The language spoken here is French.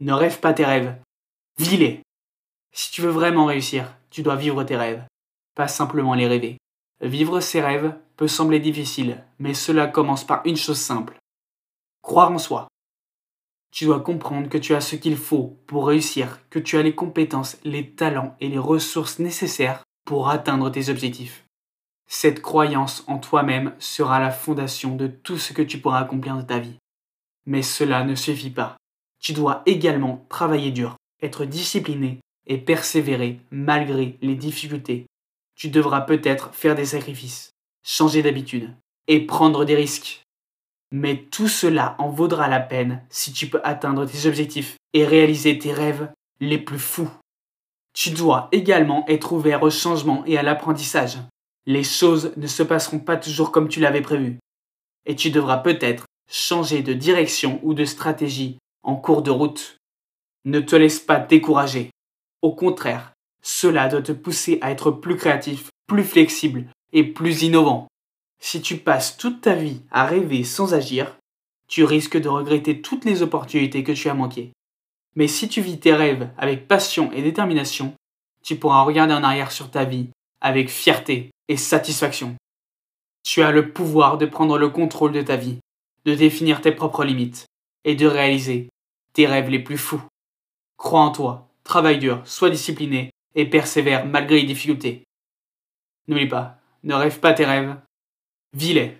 Ne rêve pas tes rêves. Vis-les. Si tu veux vraiment réussir, tu dois vivre tes rêves, pas simplement les rêver. Vivre ses rêves peut sembler difficile, mais cela commence par une chose simple. Croire en soi. Tu dois comprendre que tu as ce qu'il faut pour réussir, que tu as les compétences, les talents et les ressources nécessaires pour atteindre tes objectifs. Cette croyance en toi-même sera la fondation de tout ce que tu pourras accomplir de ta vie. Mais cela ne suffit pas. Tu dois également travailler dur, être discipliné et persévérer malgré les difficultés. Tu devras peut-être faire des sacrifices, changer d'habitude et prendre des risques. Mais tout cela en vaudra la peine si tu peux atteindre tes objectifs et réaliser tes rêves les plus fous. Tu dois également être ouvert au changement et à l'apprentissage. Les choses ne se passeront pas toujours comme tu l'avais prévu. Et tu devras peut-être changer de direction ou de stratégie en cours de route. Ne te laisse pas décourager. Au contraire, cela doit te pousser à être plus créatif, plus flexible et plus innovant. Si tu passes toute ta vie à rêver sans agir, tu risques de regretter toutes les opportunités que tu as manquées. Mais si tu vis tes rêves avec passion et détermination, tu pourras regarder en arrière sur ta vie avec fierté et satisfaction. Tu as le pouvoir de prendre le contrôle de ta vie, de définir tes propres limites et de réaliser tes rêves les plus fous. Crois en toi, travaille dur, sois discipliné et persévère malgré les difficultés. N'oublie pas, ne rêve pas tes rêves, vis-les.